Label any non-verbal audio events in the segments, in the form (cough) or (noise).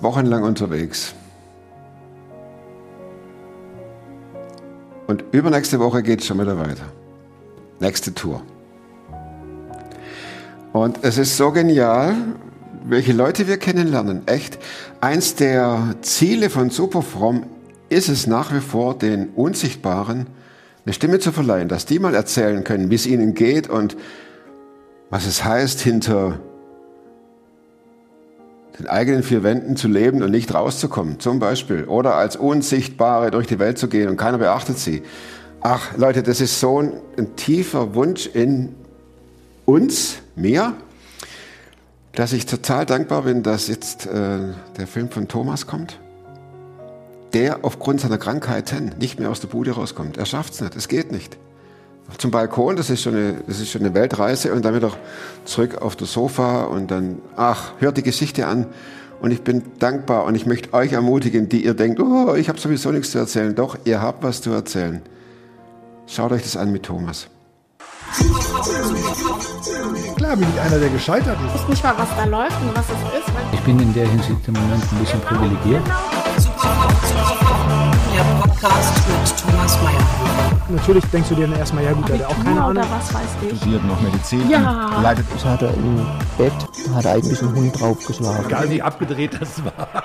wochenlang unterwegs. Und übernächste Woche geht es schon wieder weiter. Nächste Tour. Und es ist so genial, welche Leute wir kennenlernen. Echt, eins der Ziele von Superfrom ist es nach wie vor, den Unsichtbaren eine Stimme zu verleihen, dass die mal erzählen können, wie es ihnen geht und was es heißt, hinter den eigenen vier Wänden zu leben und nicht rauszukommen, zum Beispiel. Oder als Unsichtbare durch die Welt zu gehen und keiner beachtet sie. Ach, Leute, das ist so ein, ein tiefer Wunsch in uns, mir, dass ich total dankbar bin, dass jetzt äh, der Film von Thomas kommt. Der aufgrund seiner Krankheiten nicht mehr aus der Bude rauskommt. Er schafft es nicht, es geht nicht zum Balkon, das ist schon eine, das ist schon eine Weltreise und dann wieder zurück auf das Sofa und dann, ach, hört die Geschichte an und ich bin dankbar und ich möchte euch ermutigen, die ihr denkt, oh, ich habe sowieso nichts zu erzählen. Doch, ihr habt was zu erzählen. Schaut euch das an mit Thomas. Klar bin ich einer, der gescheitert ist. Ich weiß nicht mal, was da läuft und was es ist. Ich bin in der Hinsicht im Moment ein bisschen privilegiert. Der Podcast mit Thomas Mayer. Natürlich denkst du dir dann erstmal, ja gut, der hat auch keine Abitur oder Ahnung. was weiß ich. studiert noch Medizin Ja. und leitet Ich hatte im Bett, hat eigentlich ein Hund draufgeschlagen. Egal wie abgedreht das war.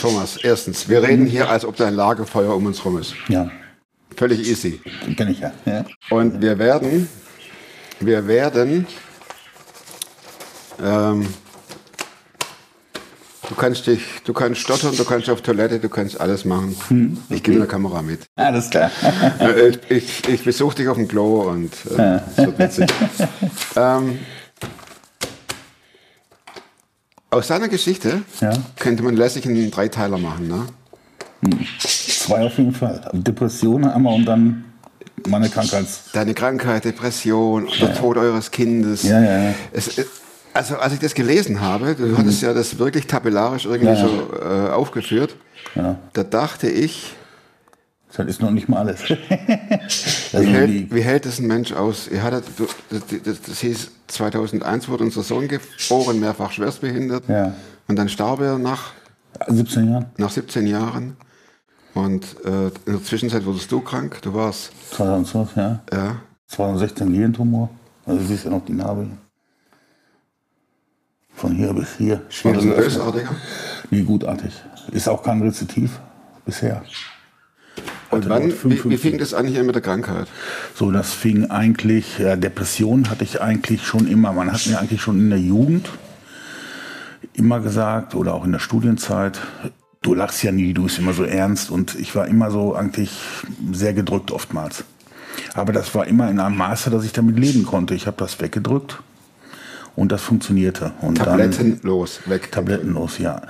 Thomas, erstens, wir reden hier, als ob da ein Lagerfeuer um uns rum ist. Ja, Völlig easy. kenne ich ja. ja. Und wir werden, wir werden, ähm, du kannst dich, du kannst stottern, du kannst auf Toilette, du kannst alles machen. Ich gebe eine Kamera mit. Alles klar. (laughs) Äh, ich, ich, ich besuche dich auf dem Klo und äh, das wird witzig. (laughs) ähm, aus seiner Geschichte Ja. könnte man lässig einen Dreiteiler machen, ne? Zwei auf jeden Fall. Depression einmal und dann meine Krankheits... Deine Krankheit, Depression, der Tod eures Kindes. Ja, ja, ja. Es, äh, also als ich das gelesen habe, du hattest ja das wirklich tabellarisch irgendwie Ja, ja. so äh, aufgeführt, Ja, da dachte ich, das ist noch nicht mal alles. (laughs) das wie hält, wie hält es ein Mensch aus? Ihr hattet, das, das, das hieß, 2001 wurde unser Sohn geboren, mehrfach schwerstbehindert. Und dann starb er nach, 17 Jahren, nach 17 Jahren. Und äh, in der Zwischenzeit wurdest du krank, du warst, 2012, ja. ja, 2016 Gehirntumor. Also du siehst ja noch die Narbe. Von hier bis hier. war das ein bösartiger? Nee, gutartig. Ist auch kein Rezitiv bisher. Und wann, wie, wie 55. fing das an hier mit der Krankheit? So, das fing eigentlich, ja, Depression hatte ich eigentlich schon immer. Man hat mir eigentlich schon in der Jugend immer gesagt oder auch in der Studienzeit, du lachst ja nie, du bist immer so ernst und ich war immer so eigentlich sehr gedrückt oftmals. Aber das war immer in einem Maße, dass ich damit leben konnte. Ich habe das weggedrückt und das funktionierte. Und dann- Tablettenlos, weg. Tablettenlos, ja.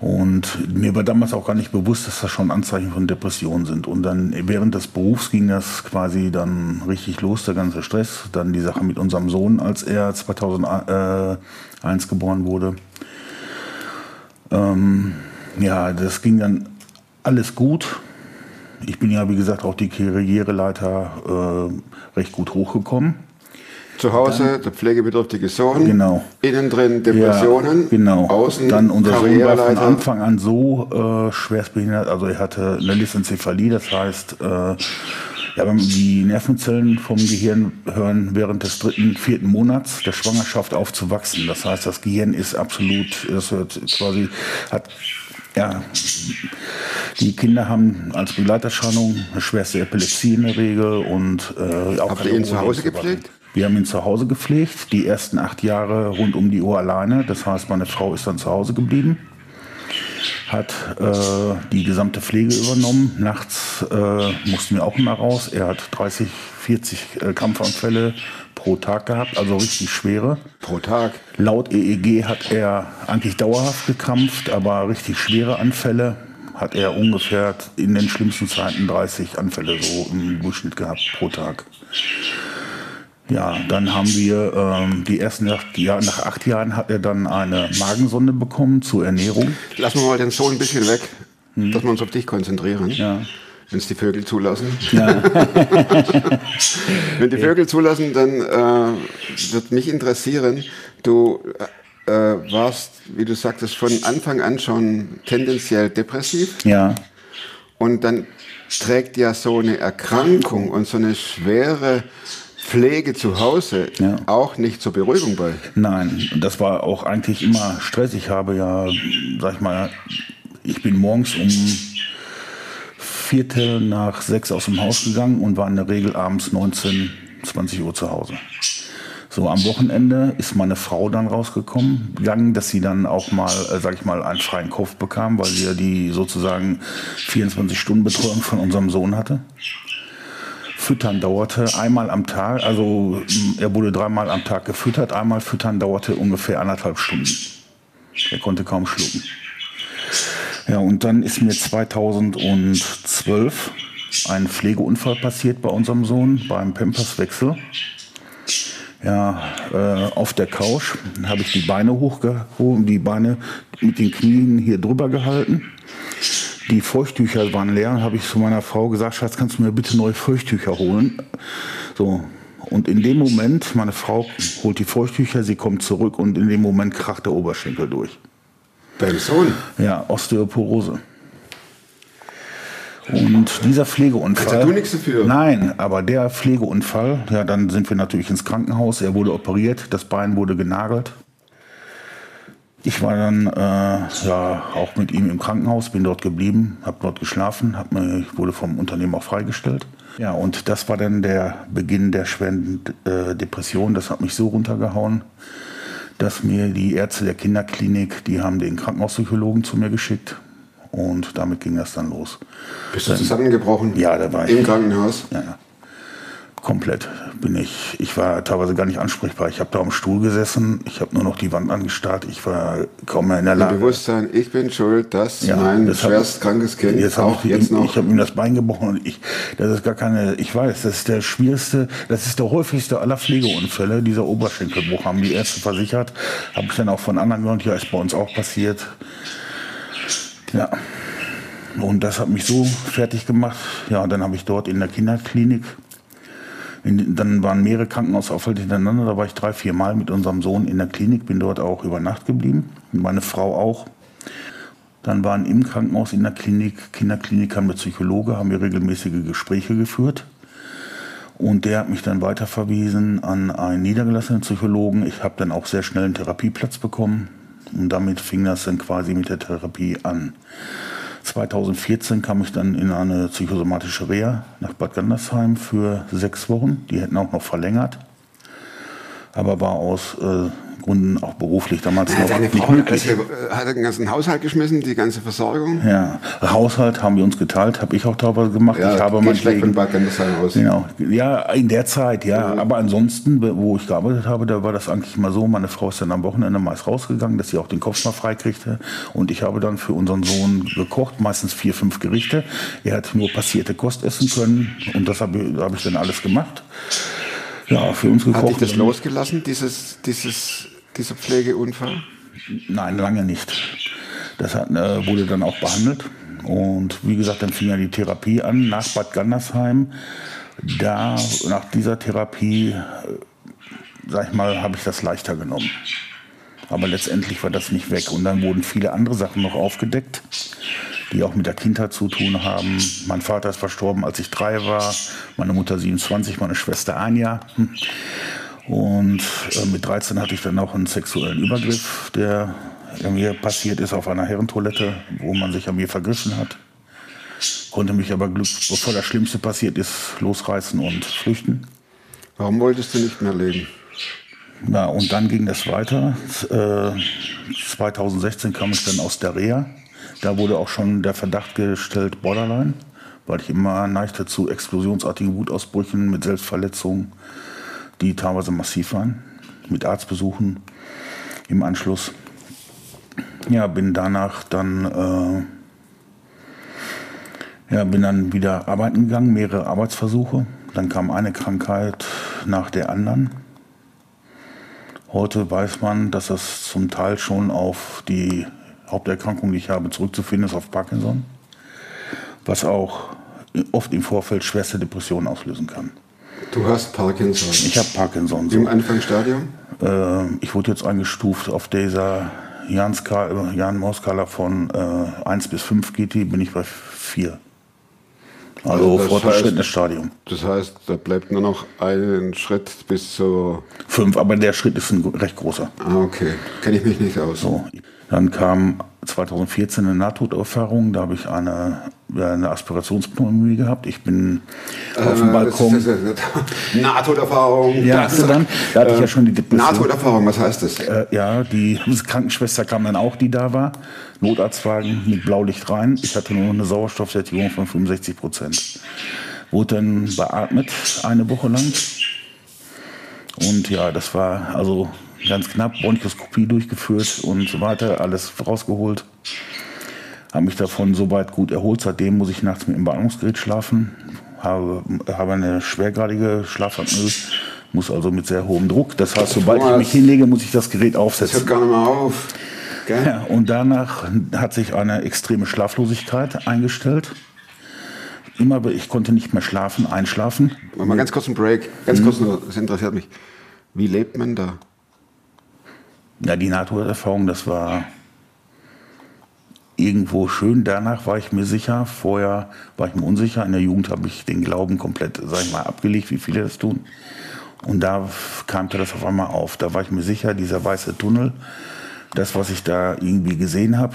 Und mir war damals auch gar nicht bewusst, dass das schon Anzeichen von Depressionen sind. Und dann während des Berufs ging das quasi dann richtig los, der ganze Stress. Dann die Sache mit unserem Sohn, als er 2001 geboren wurde. Ähm, ja, das ging dann alles gut. Ich bin ja, wie gesagt, auch die Karriereleiter äh, recht gut hochgekommen. Zu Hause, der pflegebedürftige Sohn. Genau. Innen drin Depressionen. Ja, genau. Außen Dann unser Sohn war von. Anfang an so äh, schwerstbehindert, also er hatte eine Lysenzephalie, das heißt, äh, ja, die Nervenzellen vom Gehirn hören während des dritten, vierten Monats der Schwangerschaft aufzuwachsen. Das heißt, das Gehirn ist absolut, das hört quasi, hat, ja, die Kinder haben als Begleiterscheinung eine schwerste Epilepsie in der Regel und äh, auch Habt ihr ihn zu Hause gepflegt? Wir haben ihn zu Hause gepflegt, die ersten acht Jahre rund um die Uhr alleine. Das heißt, meine Frau ist dann zu Hause geblieben, hat äh, die gesamte Pflege übernommen. Nachts äh, mussten wir auch immer raus. Er hat 30, 40 äh, Kampfanfälle pro Tag gehabt, also richtig schwere. Pro Tag. Laut EEG hat er eigentlich dauerhaft gekrampft, aber richtig schwere Anfälle hat er ungefähr in den schlimmsten Zeiten 30 Anfälle so im Durchschnitt gehabt pro Tag. Ja, dann haben wir ähm, die ersten acht Jahre, nach acht Jahren hat er dann eine Magensonde bekommen zur Ernährung. Lassen wir mal den Sohn ein bisschen weg, dass wir uns auf dich konzentrieren. Ja. wenn es die Vögel zulassen. (laughs) wenn die Vögel zulassen, dann äh, wird mich interessieren, du äh, warst, wie du sagtest, von Anfang an schon tendenziell depressiv. Ja. Und dann trägt ja so eine Erkrankung und so eine schwere Pflege zu Hause Ja. auch nicht zur Beruhigung bei. Nein, das war auch eigentlich immer Stress. Ich habe ja, sag ich mal, ich bin morgens um Viertel nach sechs aus dem Haus gegangen und war in der Regel abends 19, 20 Uhr zu Hause. So, am Wochenende ist meine Frau dann rausgekommen, gegangen, dass sie dann auch mal, äh, sag ich mal, einen freien Kopf bekam, weil sie ja die sozusagen 24-Stunden-Betreuung von unserem Sohn hatte. Füttern dauerte einmal am Tag, also mh, er wurde dreimal am Tag gefüttert, einmal füttern dauerte ungefähr anderthalb Stunden. Er konnte kaum schlucken. Ja, und dann ist mir 2012 ein Pflegeunfall passiert bei unserem Sohn beim Pamperswechsel. Ja, äh, auf der Couch habe ich die Beine hochgehoben, die Beine mit den Knien hier drüber gehalten. Die Feuchttücher waren leer und habe ich zu meiner Frau gesagt, Schatz, kannst du mir bitte neue Feuchttücher holen? So. Und in dem Moment, meine Frau holt die Feuchttücher, sie kommt zurück und in dem Moment kracht der Oberschenkel durch. Dein Sohn. Ja, Osteoporose. Und dieser Pflegeunfall. Kannst du nichts dafür. Nein, aber der Pflegeunfall, ja, dann sind wir natürlich ins Krankenhaus. Er wurde operiert, das Bein wurde genagelt. Ich war dann äh, ja auch mit ihm im Krankenhaus, bin dort geblieben, habe dort geschlafen, hab mir, ich wurde vom Unternehmen auch freigestellt. Ja, und das war dann der Beginn der schweren äh, Depression. Das hat mich so runtergehauen, dass mir die Ärzte der Kinderklinik, die haben den Krankenhauspsychologen zu mir geschickt. Und damit ging das dann los. Bist du zusammengebrochen? Ja, da war ich. Im Krankenhaus? Ja, ja. Komplett bin ich. Ich war teilweise gar nicht ansprechbar. Ich habe da am Stuhl gesessen, ich habe nur noch die Wand angestarrt. Ich war kaum mehr in der Im Lage. Bewusstsein, ich bin schuld, dass Ja, mein das schwerst krankes Kind Jetzt habe auch ich, jetzt noch. ich habe ihm das Bein gebrochen und ich, das ist gar keine, ich weiß, das ist der schwierigste, das ist der häufigste aller Pflegeunfälle, dieser Oberschenkelbruch, haben die Ärzte versichert, habe ich dann auch von anderen gehört, ja, ist bei uns auch passiert. Ja. Und das hat mich so fertig gemacht. Ja, dann habe ich dort in der Kinderklinik, in, dann waren mehrere Krankenhausaufenthalte hintereinander, da war ich drei, vier Mal mit unserem Sohn in der Klinik, bin dort auch über Nacht geblieben, meine Frau auch. Dann waren im Krankenhaus in der Klinik, Kinderklinik haben wir Psychologe, haben wir regelmäßige Gespräche geführt. Und der hat mich dann weiterverwiesen an einen niedergelassenen Psychologen. Ich habe dann auch sehr schnell einen Therapieplatz bekommen. Und damit fing das dann quasi mit der Therapie an. 2014 kam ich dann in eine psychosomatische Reha nach Bad Gandersheim für sechs Wochen. Die hätten auch noch verlängert. Aber war aus äh, Gründen auch beruflich damals Ja, noch deine nicht Frau hat, möglich. alles, hat den ganzen Haushalt geschmissen, die ganze Versorgung. Ja, Haushalt haben wir uns geteilt, habe ich auch teilweise gemacht. ich habe geht schlecht von Bad Gandersheim aus. Genau, ja, in der Zeit, ja. Aber ansonsten, wo ich gearbeitet habe, da war das eigentlich mal so, meine Frau ist dann am Wochenende meist rausgegangen, dass sie auch den Kopf mal frei kriegte. Und ich habe dann für unseren Sohn gekocht, meistens vier, fünf Gerichte. Er hat nur passierte Kost essen können und das habe habe ich dann alles gemacht. Ja, für uns gekocht. Hat dich das losgelassen, dieses, dieses, dieser Pflegeunfall? Nein, lange nicht. Das hat, äh, wurde dann auch behandelt. Und wie gesagt, dann fing ja die Therapie an nach Bad Gandersheim. Da, nach dieser Therapie, äh, sag ich mal, habe ich das leichter genommen. Aber letztendlich war das nicht weg. Und dann wurden viele andere Sachen noch aufgedeckt, die auch mit der Kindheit zu tun haben. Mein Vater ist verstorben, als ich drei war. Meine Mutter 27, meine Schwester ein Jahr. Hm. Und äh, mit 13 hatte ich dann auch einen sexuellen Übergriff, der mir passiert ist auf einer Herrentoilette, wo man sich an mir vergriffen hat. Konnte mich aber Glück, bevor das Schlimmste passiert ist, losreißen und flüchten. Warum wolltest du nicht mehr leben? Ja, und dann ging das weiter. Äh, 2016 kam ich dann aus der Reha. Da wurde auch schon der Verdacht gestellt, Borderline, weil ich immer neigte zu explosionsartigen Wutausbrüchen mit Selbstverletzungen, die teilweise massiv waren, mit Arztbesuchen im Anschluss. Ja, bin danach dann, äh, ja, bin dann wieder arbeiten gegangen, mehrere Arbeitsversuche. Dann kam eine Krankheit nach der anderen. Heute weiß man, dass das zum Teil schon auf die Haupterkrankung, die ich habe, zurückzuführen ist, auf Parkinson. Was auch oft im Vorfeld schwerste Depressionen auslösen kann. Du hast Parkinson. Ich habe Parkinson. Im So. Anfangsstadium? Äh, ich wurde jetzt eingestuft auf dieser Jan-Maus-Skala von äh, 1 bis 5 GT, bin ich bei 4. Also, Also fortgeschrittenes Stadium. Das heißt, da bleibt nur noch ein Schritt bis zur. 5, aber der Schritt ist ein recht großer. Ah, okay. Kenne ich mich nicht aus. So. Dann kam 2014 eine Nahtoderfahrung, da habe ich eine, eine Aspirationspneumonie gehabt. Ich bin auf dem Äh, Balkon. Das das ist, Nahtoderfahrung. Ja, Das- hast du dann? Da hatte ich ja schon die Depression. Nahtoderfahrung, was heißt das? Äh, ja, die Krankenschwester kam dann auch, die da war. Notarztwagen mit Blaulicht rein. Ich hatte nur eine Sauerstoffsättigung von 65 Prozent. Wurde dann beatmet eine Woche lang. Und ja, das war also ganz knapp. Bronchoskopie durchgeführt und so weiter. Alles rausgeholt. Habe mich davon soweit gut erholt. Seitdem muss ich nachts mit dem Beatmungsgerät schlafen. Habe, habe eine schwergradige Schlafapnoe. Muss also mit sehr hohem Druck. Das heißt, sobald ich mich hinlege, muss ich das Gerät Das hört aufsetzen. gar nicht mehr auf. Gell? Ja, und danach hat sich eine extreme Schlaflosigkeit eingestellt. Immer, ich konnte nicht mehr schlafen, einschlafen. Mach mal ganz kurz einen Break. Ganz kurz nur, das interessiert mich. Wie lebt man da? Ja, die Nahtoderfahrung, das war irgendwo schön. Danach war ich mir sicher. Vorher war ich mir unsicher. In der Jugend habe ich den Glauben komplett, sag ich mal, abgelegt, wie viele das tun. Und da kam das auf einmal auf. Da war ich mir sicher, dieser weiße Tunnel, das, was ich da irgendwie gesehen habe,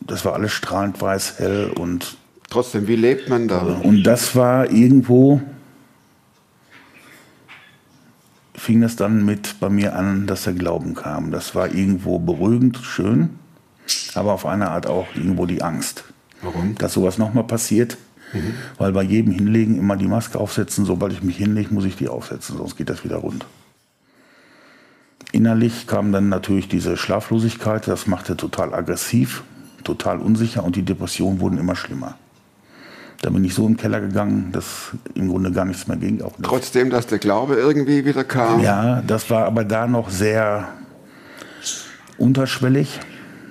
das war alles strahlend weiß, hell und Trotzdem, wie lebt man da? Und das war irgendwo, fing das dann mit bei mir an, dass der Glauben kam. Das war irgendwo beruhigend, schön, aber auf eine Art auch irgendwo die Angst. Warum? Dass sowas nochmal passiert. Weil bei jedem Hinlegen immer die Maske aufsetzen, sobald ich mich hinlege, muss ich die aufsetzen, sonst geht das wieder rund. Innerlich kam dann natürlich diese Schlaflosigkeit, das machte total aggressiv, total unsicher und die Depressionen wurden immer schlimmer. Da bin ich so im Keller gegangen, dass im Grunde gar nichts mehr ging. Auch nicht. Trotzdem, dass der Glaube irgendwie wieder kam. Ja, das war aber da noch sehr unterschwellig.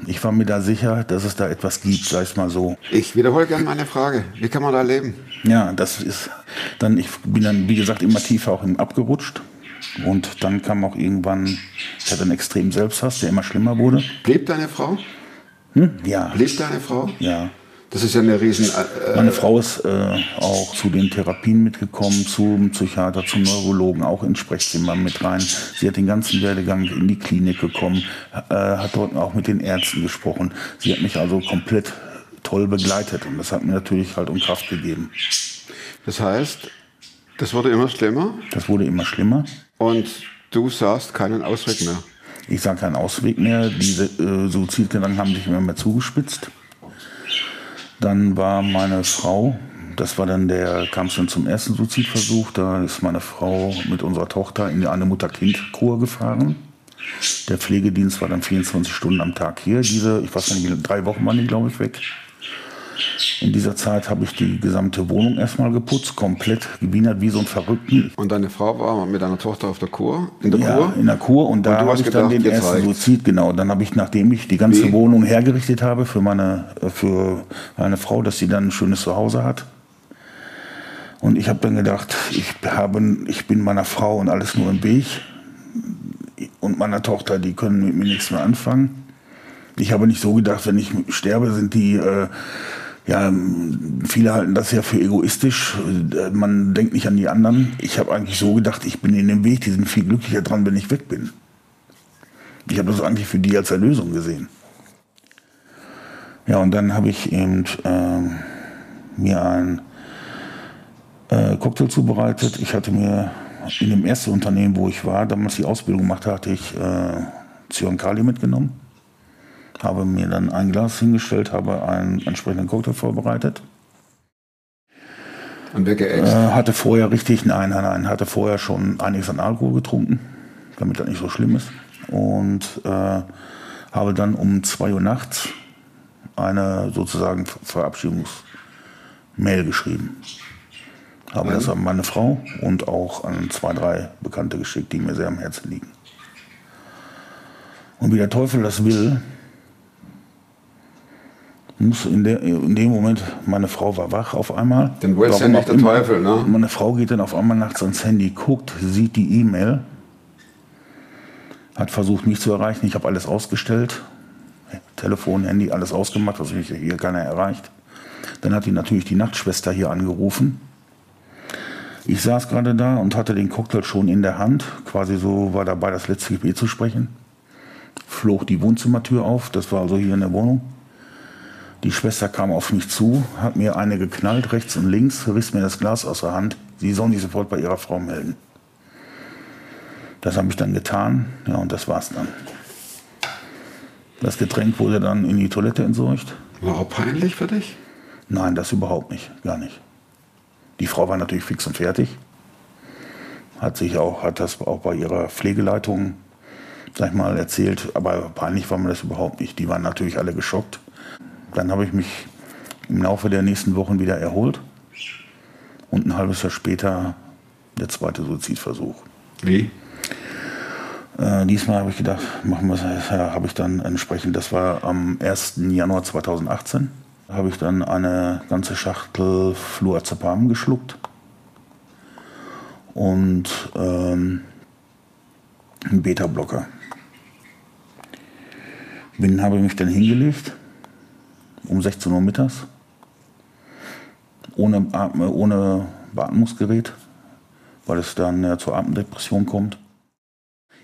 Ich war mir da sicher, dass es da etwas gibt, sag ich mal so. Ich wiederhole gerne meine Frage. Wie kann man da leben? Ja, das ist dann, ich bin dann, wie gesagt, immer tiefer auch im abgerutscht. Und dann kam auch irgendwann, ich hatte einen extremen Selbsthass, der immer schlimmer wurde. Blieb deine Frau? Ja, Blieb deine Frau? ja. Das ist ja eine riesen... Äh, Meine Frau ist äh, auch zu den Therapien mitgekommen, zum Psychiater, zum Neurologen, auch ins Sprechzimmer mit rein. Sie hat den ganzen Werdegang in die Klinik gekommen, äh, hat dort auch mit den Ärzten gesprochen. Sie hat mich also komplett toll begleitet und das hat mir natürlich halt um Kraft gegeben. das heißt, das wurde immer schlimmer Das wurde immer schlimmer. und du sahst keinen Ausweg mehr. Ich sah keinen Ausweg mehr. Diese äh, Suizidgedanken haben sich immer mehr zugespitzt. Dann war meine Frau, das war dann der, kam dann zum ersten Suizidversuch. Da ist meine Frau mit unserer Tochter in eine Mutter-Kind-Kur gefahren. Der Pflegedienst war dann 24 Stunden am Tag hier. Diese, ich weiß nicht, drei Wochen waren die, glaube ich, weg. In dieser Zeit habe ich die gesamte Wohnung erstmal geputzt, komplett gewienert wie so ein Verrückten. Und deine Frau war mit deiner Tochter auf der Kur? In der Ja, Kur? in der Kur und da habe ich dann gedacht, den jetzt ersten reicht's. Suizid, genau. Dann habe ich, nachdem ich die ganze Wie? Wohnung hergerichtet habe für meine, äh, für meine Frau, dass sie dann ein schönes Zuhause hat. Und ich habe dann gedacht, ich, habe, ich bin meiner Frau und alles nur im Weg. Und meiner Tochter, die können mit mir nichts mehr anfangen. Ich habe nicht so gedacht, wenn ich sterbe, sind die, äh, ja, viele halten das ja für egoistisch. Äh, Man denkt nicht an die anderen. Ich habe eigentlich so gedacht, ich bin in dem Weg, die sind viel glücklicher dran, wenn ich weg bin. Ich habe das eigentlich für die als Erlösung gesehen. Ja, und dann habe ich eben ähm, mir einen äh, Cocktail zubereitet. Ich hatte mir in dem ersten Unternehmen, wo ich war, damals die Ausbildung gemacht hatte, ich äh, Zyankali mitgenommen. Habe mir dann ein Glas hingestellt, habe einen entsprechenden Cocktail vorbereitet. Und weggeext. Äh, hatte vorher richtig, nein, nein, nein, hatte vorher schon einiges an Alkohol getrunken, damit das nicht so schlimm ist. Und äh, habe dann um 2 Uhr nachts eine sozusagen Ver- Verabschiedungsmail geschrieben. Habe das an meine Frau und auch an zwei, drei Bekannte geschickt, die mir sehr am Herzen liegen. Und wie der Teufel das will, Muss in, der, in dem Moment, meine Frau war wach auf einmal. Dann wollt's ja Warum nicht der immer. Teufel, ne? Meine Frau geht dann auf einmal nachts ans Handy, guckt, sieht die E-Mail, hat versucht, mich zu erreichen. Ich habe alles ausgestellt. Telefon, Handy, alles ausgemacht, dass mich hier keiner erreicht. Dann hat die natürlich die Nachtschwester hier angerufen. Ich saß gerade da und hatte den Cocktail schon in der Hand. Quasi so war dabei, das letzte Gebet zu sprechen. Flog die Wohnzimmertür auf, das war also hier in der Wohnung. Die Schwester kam auf mich zu, hat mir eine geknallt, rechts und links, riss mir das Glas aus der Hand. Sie soll mich sofort bei ihrer Frau melden. Das habe ich dann getan, ja, und das war's dann. Das Getränk wurde dann in die Toilette entsorgt. War auch peinlich für dich? Nein, das überhaupt nicht, gar nicht. Die Frau war natürlich fix und fertig. Hat sich auch, hat das auch bei ihrer Pflegeleitung, sag ich mal, erzählt. Aber peinlich war mir das überhaupt nicht. Die waren natürlich alle geschockt. Dann habe ich mich im Laufe der nächsten Wochen wieder erholt. Und ein halbes Jahr später der zweite Suizidversuch. Wie? Äh, diesmal habe ich gedacht, machen wir es, ja, habe ich dann entsprechend, das war am 1. Januar 2018, habe ich dann eine ganze Schachtel Fluorzepam geschluckt und ähm, einen Beta-Blocker. Bin, habe mich dann hingelegt um 16 Uhr mittags, ohne, Atme, ohne Beatmungsgerät, weil es dann ja zur Atemdepression kommt.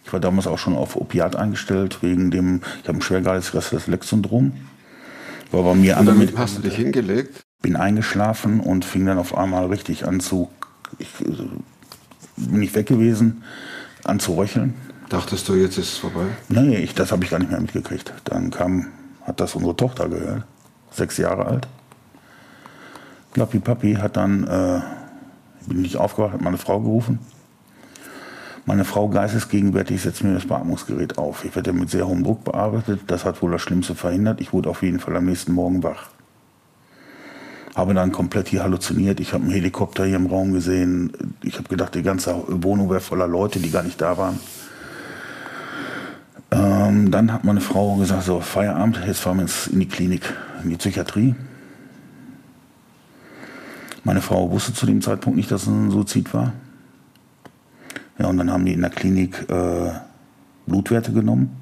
Ich war damals auch schon auf Opiat eingestellt, wegen dem, ich habe ein schwergradiges Restless-Lex-Syndrom. War bei mir Und damit hast du dich hingelegt? bin eingeschlafen und fing dann auf einmal richtig an zu, ich, äh, bin ich weg gewesen, an zu röcheln. Dachtest du, jetzt ist es vorbei? Nee, ich, das habe ich gar nicht mehr mitgekriegt. Dann kam, hat das unsere Tochter gehört, sechs Jahre alt. Klappi Papi hat dann, äh, bin nicht aufgewacht, hat meine Frau gerufen. Meine Frau geistesgegenwärtig setzt mir das Beatmungsgerät auf. Ich werde mit sehr hohem Druck bearbeitet. Das hat wohl das Schlimmste verhindert. Ich wurde auf jeden Fall am nächsten Morgen wach. Habe dann komplett hier halluziniert. Ich habe einen Helikopter hier im Raum gesehen. Ich habe gedacht, die ganze Wohnung wäre voller Leute, die gar nicht da waren. Ähm, dann hat meine Frau gesagt, so Feierabend, jetzt fahren wir in die Klinik, in die Psychiatrie. Meine Frau wusste zu dem Zeitpunkt nicht, dass es ein Suizid war. Ja, und dann haben die in der Klinik äh, Blutwerte genommen.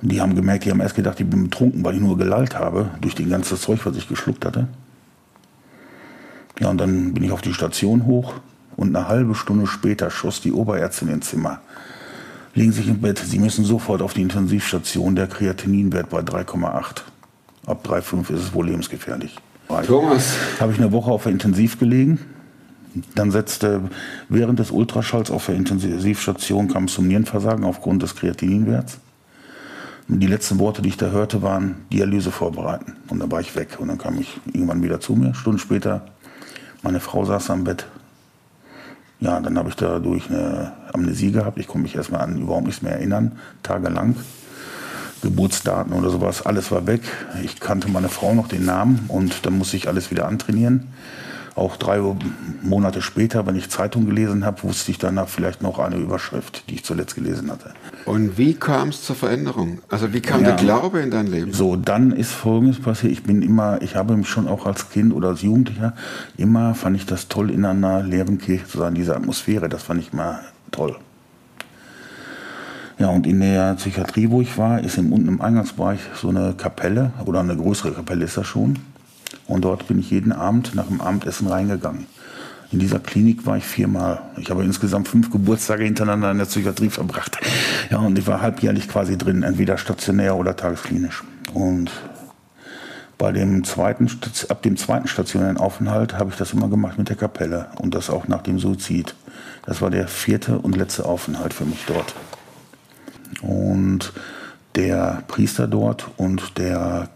Die haben gemerkt, die haben erst gedacht, ich bin betrunken, weil ich nur gelallt habe, durch den ganzen Zeug, was ich geschluckt hatte. Ja, und dann bin ich auf die Station hoch und eine halbe Stunde später schoss die Oberärztin ins Zimmer. Legen Sie sich im Bett, Sie müssen sofort auf die Intensivstation, der Kreatininwert bei 3,8. Ab 3,5 ist es wohl lebensgefährlich. Thomas, Habe ich eine Woche auf der Intensiv gelegen. Dann setzte während des Ultraschalls auf der Intensivstation kam es zum Nierenversagen aufgrund des Kreatininwerts. Und die letzten Worte, die ich da hörte, waren Dialyse vorbereiten. Und dann war ich weg. Und dann kam ich irgendwann wieder zu mir. Stunden später, meine Frau saß am Bett. Ja, dann habe ich dadurch eine Amnesie gehabt. Ich konnte mich erstmal an überhaupt nichts mehr erinnern, tagelang. Geburtsdaten oder sowas, alles war weg. Ich kannte meine Frau noch den Namen und dann musste ich alles wieder antrainieren. Auch drei Monate später, wenn ich Zeitung gelesen habe, wusste ich danach vielleicht noch eine Überschrift, die ich zuletzt gelesen hatte. und wie kam es zur Veränderung? Also wie kam Ja. der Glaube in dein Leben? So, dann ist Folgendes passiert. Ich bin immer, ich habe mich schon auch als Kind oder als Jugendlicher, immer fand ich das toll, in einer leeren Kirche zu sein, diese Atmosphäre, das fand ich mal toll. Ja, und in der Psychiatrie, wo ich war, ist im, unten im Eingangsbereich so eine Kapelle, oder eine größere Kapelle ist das schon. Und dort bin ich jeden Abend nach dem Abendessen reingegangen. In dieser Klinik war ich viermal. Ich habe insgesamt fünf Geburtstage hintereinander in der Psychiatrie verbracht. Ja, und ich war halbjährlich quasi drin, entweder stationär oder tagesklinisch. Und bei dem zweiten, ab dem zweiten stationären Aufenthalt habe ich das immer gemacht mit der Kapelle. Und das auch nach dem Suizid. Das war der vierte und letzte Aufenthalt für mich dort. Und der Priester dort und der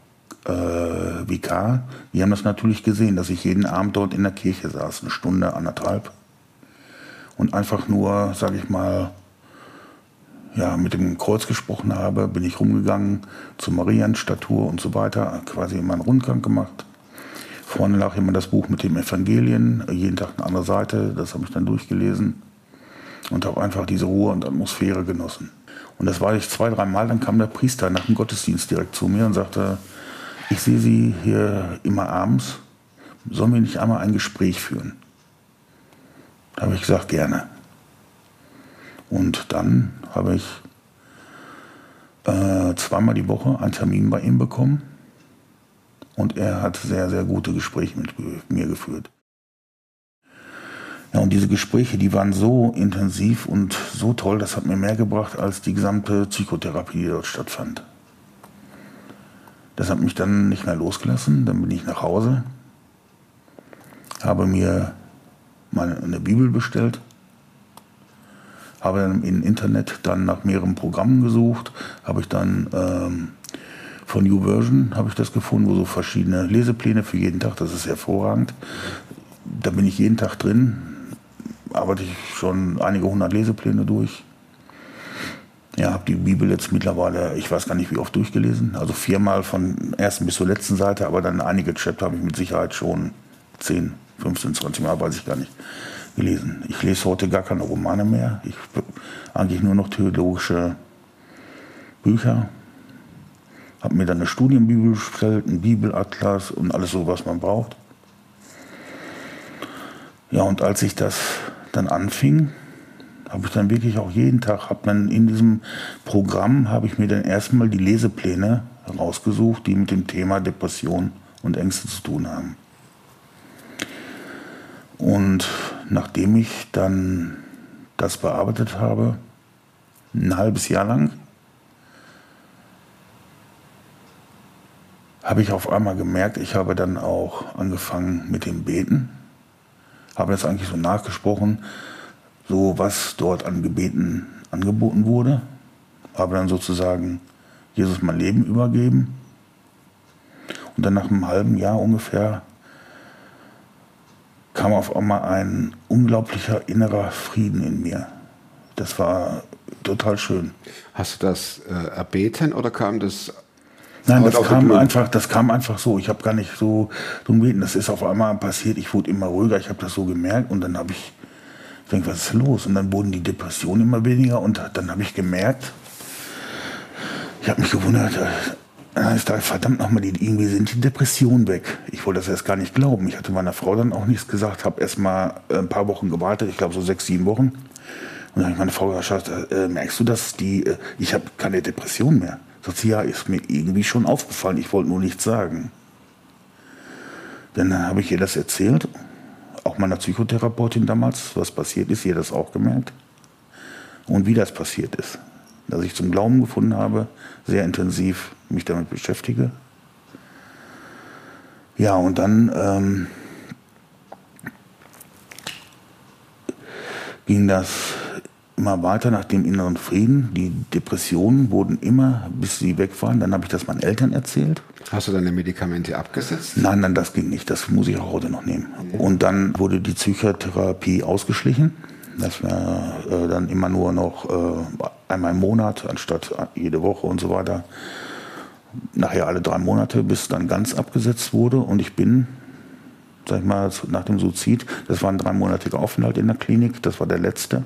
äh, Vikar, die haben das natürlich gesehen, dass ich jeden Abend dort in der Kirche saß, eine Stunde, anderthalb. Und einfach nur, sage ich mal, ja, mit dem Kreuz gesprochen habe, bin ich rumgegangen zur Marienstatue und so weiter, quasi immer einen Rundgang gemacht. Vorne lag immer das Buch mit den Evangelien, jeden Tag eine andere Seite, das habe ich dann durchgelesen und habe einfach diese Ruhe und Atmosphäre genossen. Und das war ich zwei, drei Mal, dann kam der Priester nach dem Gottesdienst direkt zu mir und sagte, ich sehe Sie hier immer abends. Sollen wir nicht einmal ein Gespräch führen? Da habe ich gesagt, gerne. Und dann habe ich äh, zweimal die Woche einen Termin bei ihm bekommen. Und er hat sehr, sehr gute Gespräche mit mir geführt. Ja, und diese Gespräche, die waren so intensiv und so toll, das hat mir mehr gebracht als die gesamte Psychotherapie, die dort stattfand. Das hat mich dann nicht mehr losgelassen. Dann bin ich nach Hause, habe mir meine, eine Bibel bestellt, habe dann im Internet dann nach mehreren Programmen gesucht, habe ich dann ähm, von New Version habe ich das gefunden, wo so verschiedene Lesepläne für jeden Tag, das ist hervorragend. Da bin ich jeden Tag drin, arbeite ich schon einige hundert Lesepläne durch. Ja, habe die Bibel jetzt mittlerweile, ich weiß gar nicht wie oft durchgelesen, also viermal von ersten bis zur letzten Seite, aber dann einige Chapter habe ich mit Sicherheit schon 10, 15, 20 Mal, weiß ich gar nicht, gelesen. Ich lese heute gar keine Romane mehr, ich eigentlich nur noch theologische Bücher. Habe mir dann eine Studienbibel bestellt, einen Bibelatlas und alles so, was man braucht. Ja, und als ich das dann anfing, habe ich dann wirklich auch jeden Tag, habe dann in diesem Programm, habe ich mir dann erstmal die Lesepläne rausgesucht, die mit dem Thema Depression und Ängste zu tun haben. Und nachdem ich dann das bearbeitet habe, ein halbes Jahr lang, habe ich auf einmal gemerkt, ich habe dann auch angefangen mit dem Beten, habe das eigentlich so nachgesprochen, so was dort an Gebeten angeboten wurde, habe dann sozusagen Jesus mein Leben übergeben und dann nach einem halben Jahr ungefähr kam auf einmal ein unglaublicher innerer Frieden in mir. Das war total schön. Hast du das äh, erbeten oder kam das Nein, das kam einfach, das kam einfach so. Ich habe gar nicht so drum gebeten. Das ist auf einmal passiert. Ich wurde immer ruhiger. Ich habe das so gemerkt und dann habe ich ich denke, was ist los? Und dann wurden die Depressionen immer weniger und dann habe ich gemerkt, ich habe mich gewundert, äh, dann ist da verdammt nochmal, irgendwie sind die Depressionen weg. Ich wollte das erst gar nicht glauben. Ich hatte meiner Frau dann auch nichts gesagt, habe erst mal äh, ein paar Wochen gewartet, ich glaube so sechs, sieben Wochen. Und dann habe ich meine Frau gesagt, äh, merkst du das? Die, äh, ich habe keine Depression mehr. Sagt sie, ja, ist mir irgendwie schon aufgefallen, ich wollte nur nichts sagen. Dann habe ich ihr das erzählt auch meiner Psychotherapeutin damals, was passiert ist, ihr das auch gemerkt. Und wie das passiert ist. Dass ich zum Glauben gefunden habe, sehr intensiv mich damit beschäftige. Ja, und dann ähm, ging das immer weiter nach dem inneren Frieden. Die Depressionen wurden immer, bis sie weg waren. Dann habe ich das meinen Eltern erzählt. Hast du deine Medikamente abgesetzt? Nein, nein, das ging nicht. Das muss ich auch heute noch nehmen. Okay. Und dann wurde die Psychotherapie ausgeschlichen. Das war äh, dann immer nur noch äh, einmal im Monat anstatt jede Woche und so weiter. Nachher alle drei Monate, bis dann ganz abgesetzt wurde. Und ich bin, sag ich mal, nach dem Suizid, das war ein dreimonatiger Aufenthalt in der Klinik, das war der letzte.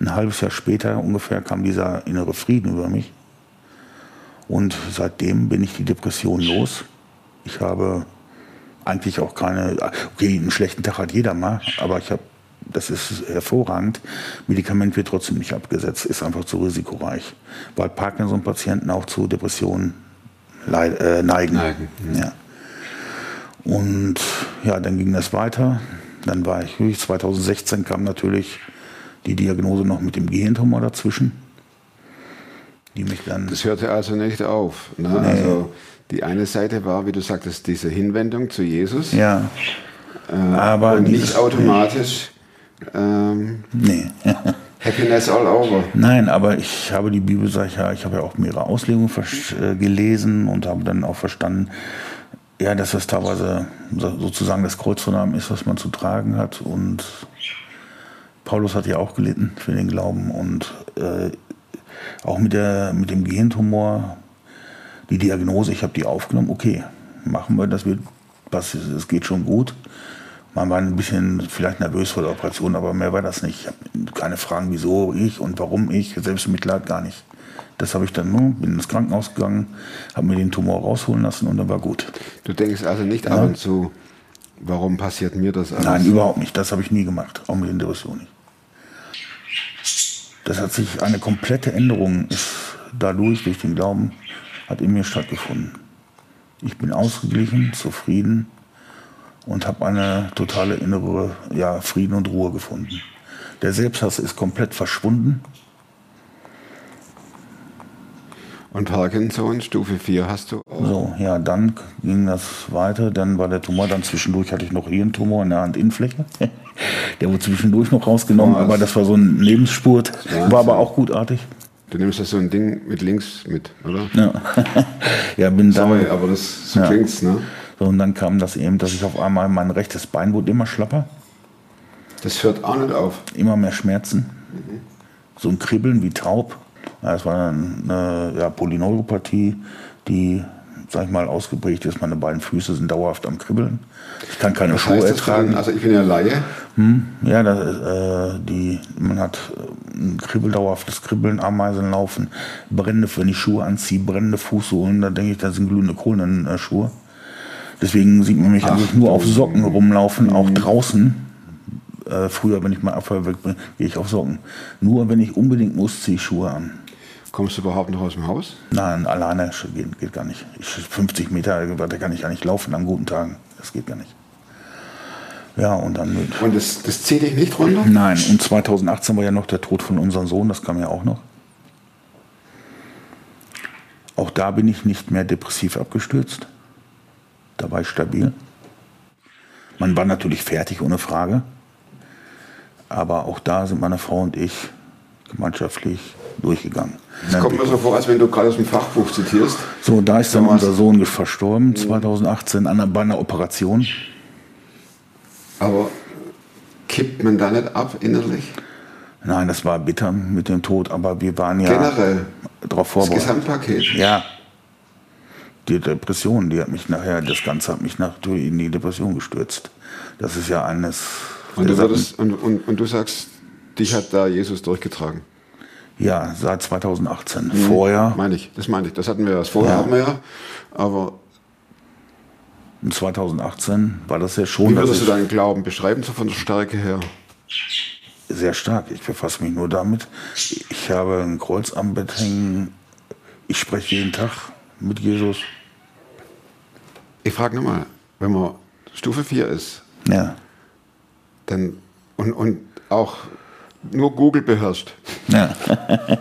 Ein halbes Jahr später ungefähr kam dieser innere Frieden über mich. Und seitdem bin ich die Depression los. Ich habe eigentlich auch keine, okay, einen schlechten Tag hat jeder mal, aber ich habe, das ist hervorragend. Medikament wird trotzdem nicht abgesetzt, ist einfach zu risikoreich, weil Parkinson-Patienten auch zu Depressionen äh, neigen. neigen. Ja. Und ja, dann ging das weiter. Dann war ich, 2016 kam natürlich die Diagnose noch mit dem Gehirntumor dazwischen. Die mich dann das hörte also nicht auf. Ne? Nee. Also die eine Seite war, wie du sagtest, diese Hinwendung zu Jesus. Ja. Äh, aber und nicht automatisch. Ähm, nee. (laughs) Happiness all over. Nein, aber ich habe die Bibel, sag ich ja, ich habe ja auch mehrere Auslegungen äh, gelesen und habe dann auch verstanden, ja, dass das teilweise sozusagen das Kreuz von Namen ist, was man zu tragen hat und Paulus hat ja auch gelitten für den Glauben und äh, auch mit, der, mit dem Gentumor, die Diagnose, ich habe die aufgenommen, okay, machen wir, das wird, es geht schon gut. Man war ein bisschen vielleicht nervös vor der Operation, aber mehr war das nicht. Ich habe keine Fragen, wieso ich und warum ich, Selbstmitleid gar nicht. Das habe ich dann nur, bin ins Krankenhaus gegangen, habe mir den Tumor rausholen lassen und dann war gut. Du denkst also nicht ab und zu, warum passiert mir das alles? Nein, überhaupt nicht. Das habe ich nie gemacht. Auch mit den Depressionen nicht. Das hat sich eine komplette Änderung ist dadurch, durch den Glauben, hat in mir stattgefunden. Ich bin ausgeglichen, zufrieden und habe eine totale innere ja, Frieden und Ruhe gefunden. Der Selbsthass ist komplett verschwunden. Und Parkinson, Stufe 4 hast du auch. So, ja, dann ging das weiter. Dann war der Tumor, dann zwischendurch hatte ich noch hier einen Tumor in der Handinnenfläche. (laughs) Der wurde zwischendurch noch rausgenommen, aber das war so ein Lebensspurt. War aber auch gutartig. Du nimmst das so ein Ding mit links mit, oder? Ja, (laughs) ja bin dann. Sorry, aber das so Ja. klingt's, ne? So, und dann kam das eben, dass ich auf einmal mein rechtes Bein wurde immer schlapper, Das hört auch nicht auf. immer mehr Schmerzen, so ein Kribbeln wie taub. Das war eine ja, Polyneuropathie, die, sag ich mal, ausgeprägt ist. Meine beiden Füße sind dauerhaft am Kribbeln. Ich kann keine Was Schuhe denn? Also ich bin ja Laie. Ja, das, äh, die, man hat äh, ein Kribbel, dauerhaftes Kribbeln, Ameisen laufen, brennende, wenn ich Schuhe anziehe, brennende Fußsohlen, da denke ich, das sind glühende Kohlen äh, Schuhe. Deswegen sieht man mich eigentlich nur auf Socken rumlaufen, auch draußen. Äh, früher, wenn ich mal Abfall weg bin, gehe ich auf Socken. Nur wenn ich unbedingt muss, ziehe ich Schuhe an. Kommst du überhaupt noch aus dem Haus? Nein, alleine geht, geht gar nicht. Ich, 50 Meter, da kann ich gar nicht laufen an guten Tagen. Das geht gar nicht. Ja, und dann mit. Und das, das zieht dich nicht runter? Nein, und 2018 war ja noch der Tod von unserem Sohn, das kam ja auch noch. Auch da bin ich nicht mehr depressiv abgestürzt. Da war ich stabil. Man war natürlich fertig, ohne Frage. Aber auch da sind meine Frau und ich gemeinschaftlich durchgegangen. Es kommt mir so vor, als wenn du gerade aus dem Fachbuch zitierst. So, da ist dann unser Sohn verstorben, 2018, an einer, bei einer Operation. Aber kippt man da nicht ab innerlich? Nein, das war bitter mit dem Tod, aber wir waren ja Generell. darauf Das vorbereitet. Gesamtpaket. Ja. Die Depression, die hat mich nachher, das Ganze hat mich nach, in die Depression gestürzt. Das ist ja eines. Und du, würdest, und, und, und du sagst, dich hat da Jesus durchgetragen. ja, seit 2018. Vorher, Meine ich, das meine ich. Das hatten wir ja. Das vorher Ja. hatten wir ja. Aber in 2018, war das ja schon wie würdest du deinen Glauben beschreiben, so von der Stärke her? sehr stark. Ich befasse mich nur damit. Ich habe ein Kreuz am Bett hängen. Ich spreche jeden Tag mit Jesus. Ich frage nochmal, wenn man Stufe 4 ist, Ja. Dann und, und auch nur Google beherrscht, Ja. (laughs)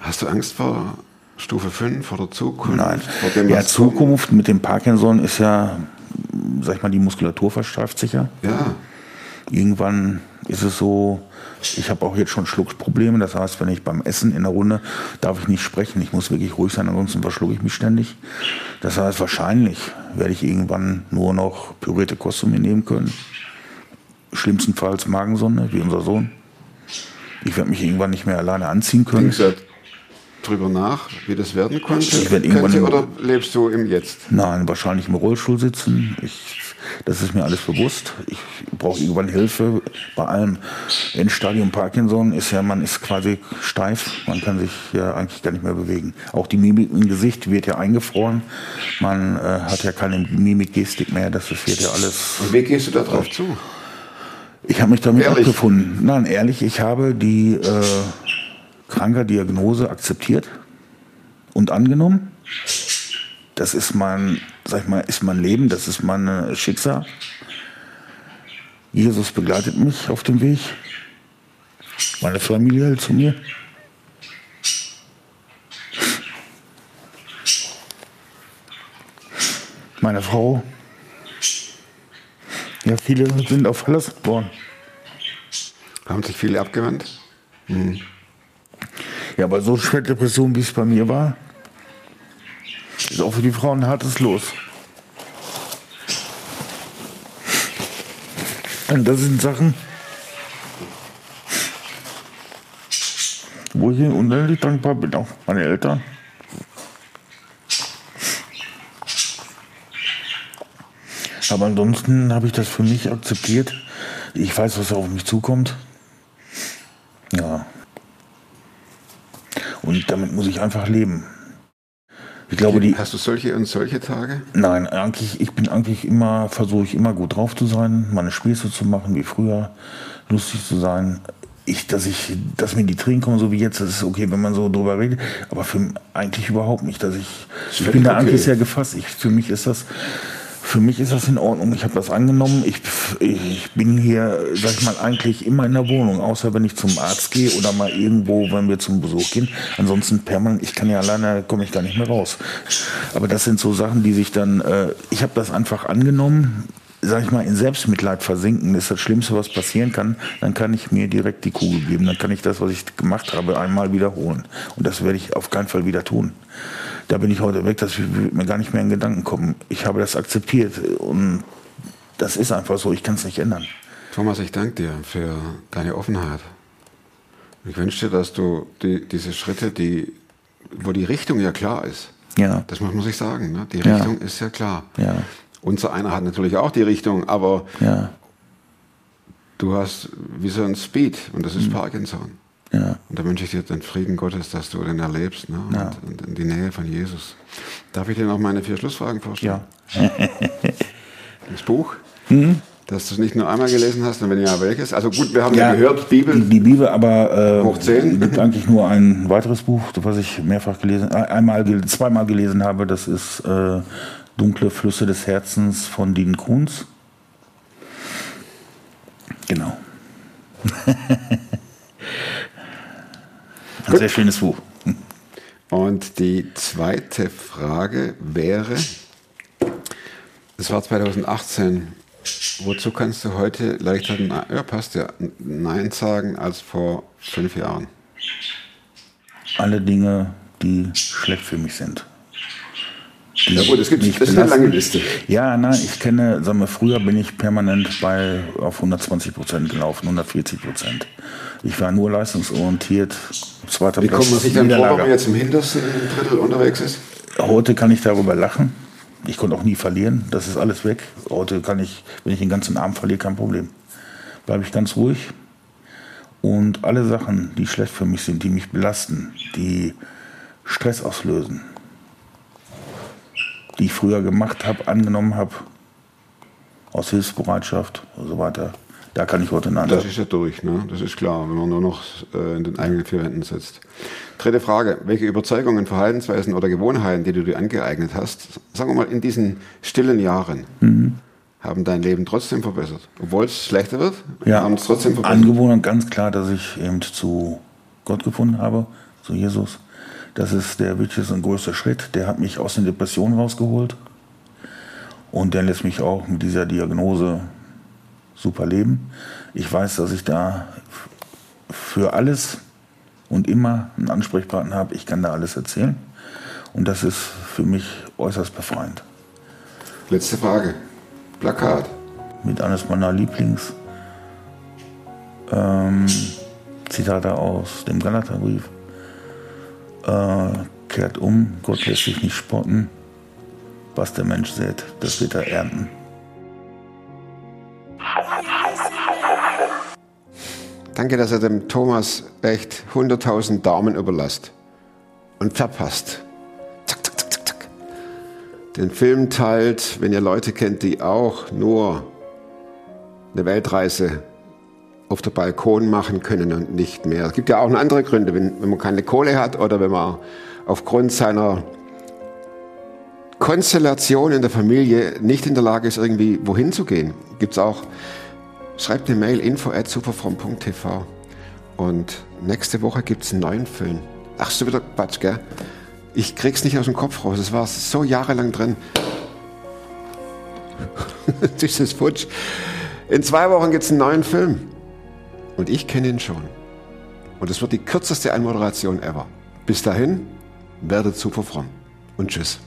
hast du Angst vor Stufe 5, vor der Zukunft? Nein. Vor dem, Ja, was kommt? Zukunft mit dem Parkinson ist ja, sag ich mal, die Muskulatur versteift sich ja. Ja, Irgendwann ist es so, ich habe auch jetzt schon Schluckprobleme. Das heißt, wenn ich beim Essen in der Runde darf ich nicht sprechen. Ich muss wirklich ruhig sein, ansonsten verschlucke ich mich ständig. Das heißt, wahrscheinlich werde ich irgendwann nur noch pürierte Kost zu mir nehmen können. Schlimmstenfalls Magensonde, wie unser Sohn. Ich werde mich irgendwann nicht mehr alleine anziehen können. denkst du drüber nach, wie das werden konnte? Ich irgendwann könnte im- oder lebst du im Jetzt? Nein, wahrscheinlich im Rollstuhl sitzen. Ich, das ist mir alles bewusst. Ich brauche irgendwann Hilfe. Bei allem Endstadium Parkinson ist ja, man ist quasi steif. Man kann sich ja eigentlich gar nicht mehr bewegen. Auch die Mimik im Gesicht wird ja eingefroren. Man äh, hat ja keine Mimikgestik mehr. Das ist, wird ja alles. Und wie gehst du da drauf zu? Ich habe mich damit Ehrlich? abgefunden. Nein, ehrlich, ich habe die äh, Krankerdiagnose akzeptiert und angenommen. Das ist mein, sag ich mal, ist mein Leben, das ist mein Schicksal. Jesus begleitet mich auf dem Weg. Meine Familie hält zu mir. Meine Frau. Ja, viele sind auch verlassen worden. Haben sich viele abgewandt? Ja, aber so schwer Depression, wie es bei mir war, ist auch für die Frauen ein hartes Los. Und das sind Sachen, wo ich ihnen unendlich dankbar bin, auch meine Eltern. Aber ansonsten habe ich das für mich akzeptiert. Ich weiß, was auf mich zukommt. Ja. Und damit muss ich einfach leben. Ich glaube, die, Hast du solche und solche Tage? Nein, eigentlich, ich bin eigentlich immer, versuche ich immer gut drauf zu sein, meine Späße zu machen wie früher, lustig zu sein. Ich, dass ich, dass mir die Tränen kommen, so wie jetzt, das ist okay, wenn man so drüber redet, aber für mich eigentlich überhaupt nicht, dass ich, ich bin völlig da okay. eigentlich sehr gefasst. Ich, für mich ist das, für mich ist das in Ordnung. Ich habe das angenommen. Ich, ich bin hier, sag ich mal, eigentlich immer in der Wohnung, außer wenn ich zum Arzt gehe oder mal irgendwo, wenn wir zum Besuch gehen. Ansonsten permanent, ich kann ja alleine, komme ich gar nicht mehr raus. Aber das sind so Sachen, die sich dann, äh, ich habe das einfach angenommen. Sag ich mal, in Selbstmitleid versinken ist das Schlimmste, was passieren kann. Dann kann ich mir direkt die Kugel geben. Dann kann ich das, was ich gemacht habe, einmal wiederholen. Und das werde ich auf keinen Fall wieder tun. Da bin ich heute weg, das wird mir gar nicht mehr in Gedanken kommen. Ich habe das akzeptiert und das ist einfach so. Ich kann es nicht ändern. Thomas, ich danke dir für deine Offenheit. Ich wünsche dir, dass du die, diese Schritte, die, wo die Richtung ja klar ist, Ja. das muss man sich sagen, ne? die Ja. Richtung ist ja klar. Ja. Unser einer hat natürlich auch die Richtung, aber Ja. du hast wie so ein Speed und das ist Parkinson. Ja. Und da wünsche ich dir den Frieden Gottes, dass du den erlebst ne? Ja. und, und die Nähe von Jesus. Darf ich dir noch meine vier Schlussfragen vorstellen? Ja. Das Buch, Mhm. dass du es nicht nur einmal gelesen hast, und wenn ja, welches? Also gut, wir haben ja, gehört, Bibel. Die, die Bibel, aber äh, Hoch zehn. gibt eigentlich nur ein weiteres Buch, was ich mehrfach gelesen, äh, einmal, zweimal gelesen habe. Das ist äh, Dunkle Flüsse des Herzens von Dean Kuhns. Genau. (laughs) ein sehr schönes Buch. Und die zweite Frage wäre, das war 2018, wozu kannst du heute leichter, ja passt ja, Nein sagen als vor fünf Jahren? Alle Dinge, die schlecht für mich sind. Ja gut, es gibt- das ist eine lange Liste. Ja, nein, ich kenne, sagen wir, früher bin ich permanent bei auf 120 Prozent gelaufen, 140 Prozent. Ich war nur leistungsorientiert. Zweiter Wie Platz, kommt man sich dann vor, wenn man jetzt im hintersten Drittel unterwegs ist? Heute kann ich darüber lachen. Ich konnte auch nie verlieren. Das ist alles weg. Heute kann ich, wenn ich den ganzen Abend verliere, kein Problem. Bleibe ich ganz ruhig. Und alle Sachen, die schlecht für mich sind, die mich belasten, die Stress auslösen, die ich früher gemacht habe, angenommen habe, aus Hilfsbereitschaft und so weiter, da kann ich heute Nein Das ist ja durch, ne? das ist klar, wenn man nur noch äh, in den eigenen vier Wänden sitzt. Dritte Frage, welche Überzeugungen, Verhaltensweisen oder Gewohnheiten, die du dir angeeignet hast, sagen wir mal in diesen stillen Jahren, Mhm. haben dein Leben trotzdem verbessert? Obwohl es schlechter wird, Ja, haben es trotzdem verbessert? Angewohnt ganz klar, dass ich eben zu Gott gefunden habe, zu Jesus. Das ist der wichtigste und größte Schritt. Der hat mich aus den Depressionen rausgeholt. Und der lässt mich auch mit dieser Diagnose super leben. Ich weiß, dass ich da für alles und immer einen Ansprechpartner habe. Ich kann da alles erzählen. Und das ist für mich äußerst befreiend. Letzte Frage, Plakat. mit eines meiner Lieblings ähm, Zitate aus dem Galaterbrief. Äh, kehrt um, Gott lässt sich nicht spotten. Was der Mensch sät, das wird er ernten. Danke, dass ihr dem Thomas echt 100.000 Daumen überlasst und verpasst. Zack, zack, zack, zack. Den Film teilt, wenn ihr Leute kennt, die auch nur eine Weltreise auf der Balkon machen können und nicht mehr. Es gibt ja auch andere Gründe, wenn, wenn man keine Kohle hat oder wenn man aufgrund seiner Konstellation in der Familie nicht in der Lage ist, irgendwie wohin zu gehen. Gibt es auch Schreibt eine Mail info at superfrom.tv und nächste Woche gibt es einen neuen Film. Ach, so wieder Quatsch, gell? Ich krieg's nicht aus dem Kopf raus. Es war so jahrelang drin. (laughs) das ist futsch. In zwei Wochen gibt es einen neuen Film. Und ich kenne ihn schon. Und es wird die kürzeste Anmoderation ever. Bis dahin, werdet super fromm. Und tschüss.